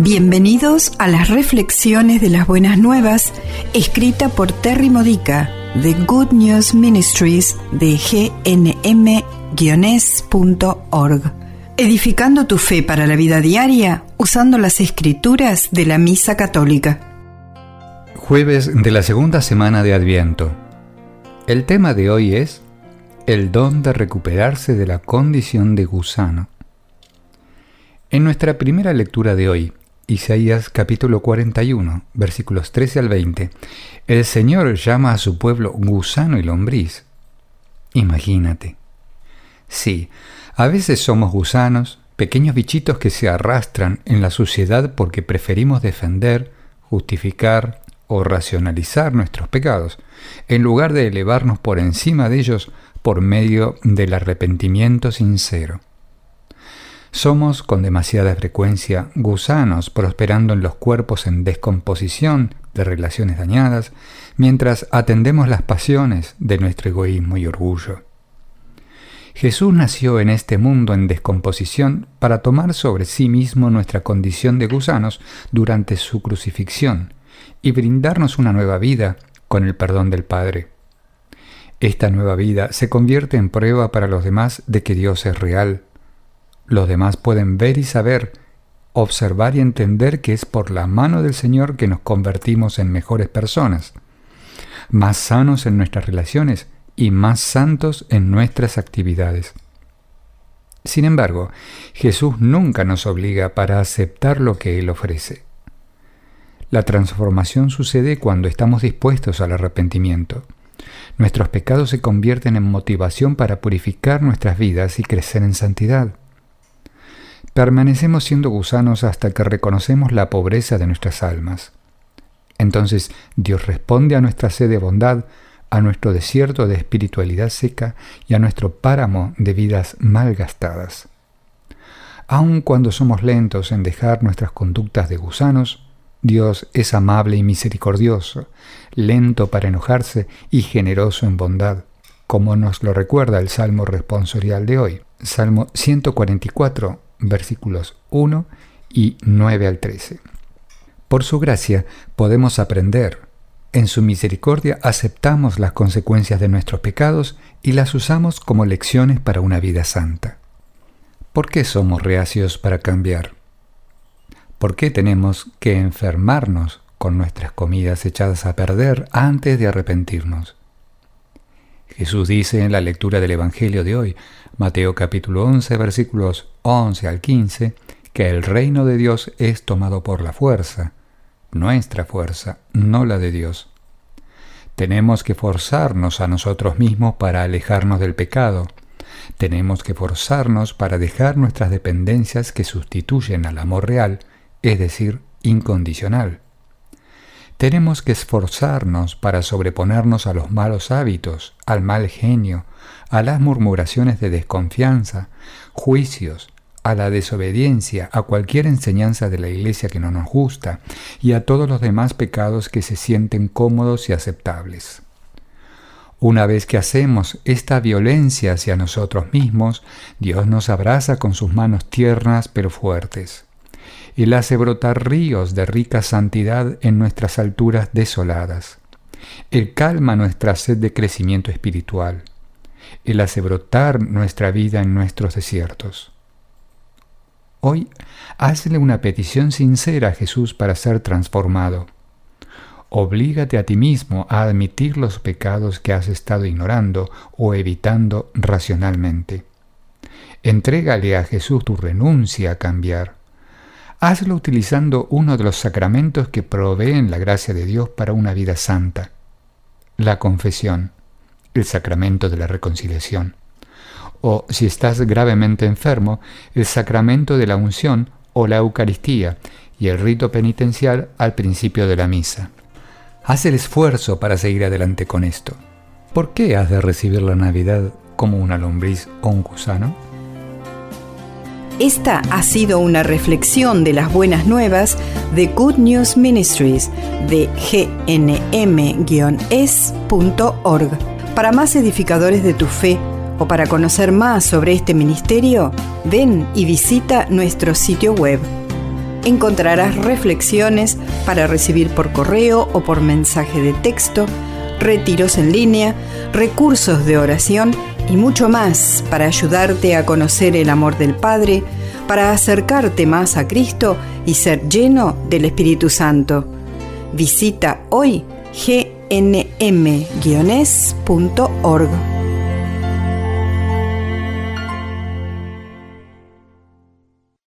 Bienvenidos a las reflexiones de las buenas nuevas, escrita por Terry Modica de Good News Ministries de gnm-es.org. Edificando tu fe para la vida diaria usando las escrituras de la Misa Católica. Jueves de la segunda semana de Adviento. El tema de hoy es el don de recuperarse de la condición de gusano. En nuestra primera lectura de hoy, Isaías capítulo 41, versículos 13 al 20, el Señor llama a su pueblo gusano y lombriz. Imagínate. Sí, a veces somos gusanos, pequeños bichitos que se arrastran en la suciedad porque preferimos defender, justificar o racionalizar nuestros pecados, en lugar de elevarnos por encima de ellos por medio del arrepentimiento sincero. Somos con demasiada frecuencia gusanos prosperando en los cuerpos en descomposición de relaciones dañadas, mientras atendemos las pasiones de nuestro egoísmo y orgullo. Jesús nació en este mundo en descomposición para tomar sobre sí mismo nuestra condición de gusanos durante su crucifixión y brindarnos una nueva vida con el perdón del Padre. Esta nueva vida se convierte en prueba para los demás de que Dios es real los demás pueden ver y saber, observar y entender que es por la mano del Señor que nos convertimos en mejores personas, más sanos en nuestras relaciones y más santos en nuestras actividades. Sin embargo, Jesús nunca nos obliga para aceptar lo que Él ofrece. La transformación sucede cuando estamos dispuestos al arrepentimiento. Nuestros pecados se convierten en motivación para purificar nuestras vidas y crecer en santidad. Permanecemos siendo gusanos hasta que reconocemos la pobreza de nuestras almas. Entonces Dios responde a nuestra sed de bondad, a nuestro desierto de espiritualidad seca y a nuestro páramo de vidas mal gastadas. Aun cuando somos lentos en dejar nuestras conductas de gusanos, Dios es amable y misericordioso, lento para enojarse y generoso en bondad, como nos lo recuerda el Salmo responsorial de hoy, Salmo 144, versículos 1 y 9 al 13. Por su gracia podemos aprender. En su misericordia aceptamos las consecuencias de nuestros pecados y las usamos como lecciones para una vida santa. ¿Por qué somos reacios para cambiar? ¿Por qué tenemos que enfermarnos con nuestras comidas echadas a perder antes de arrepentirnos? Jesús dice en la lectura del Evangelio de hoy, Mateo capítulo 11 versículos 11 al 15, que el reino de Dios es tomado por la fuerza, nuestra fuerza, no la de Dios. Tenemos que forzarnos a nosotros mismos para alejarnos del pecado. Tenemos que forzarnos para dejar nuestras dependencias que sustituyen al amor real, es decir, incondicional. Tenemos que esforzarnos para sobreponernos a los malos hábitos, al mal genio, a las murmuraciones de desconfianza, juicios, a la desobediencia, a cualquier enseñanza de la Iglesia que no nos gusta y a todos los demás pecados que se sienten cómodos y aceptables. Una vez que hacemos esta violencia hacia nosotros mismos, Dios nos abraza con sus manos tiernas pero fuertes. Él hace brotar ríos de rica santidad en nuestras alturas desoladas. Él calma nuestra sed de crecimiento espiritual. Él hace brotar nuestra vida en nuestros desiertos. Hoy, hazle una petición sincera a Jesús para ser transformado. Oblígate a ti mismo a admitir los pecados que has estado ignorando o evitando racionalmente. Entrégale a Jesús tu renuncia a cambiar. Hazlo utilizando uno de los sacramentos que proveen la gracia de Dios para una vida santa, la confesión, el sacramento de la reconciliación, o si estás gravemente enfermo, el sacramento de la unción o la Eucaristía y el rito penitencial al principio de la misa. Haz el esfuerzo para seguir adelante con esto. ¿Por qué has de recibir la Navidad como una lombriz o un gusano? Esta ha sido una reflexión de las buenas nuevas de Good News Ministries de gnm-es.org. Para más edificadores de tu fe o para conocer más sobre este ministerio, ven y visita nuestro sitio web encontrarás reflexiones para recibir por correo o por mensaje de texto, retiros en línea, recursos de oración y mucho más para ayudarte a conocer el amor del Padre, para acercarte más a Cristo y ser lleno del Espíritu Santo. Visita hoy gnm-es.org.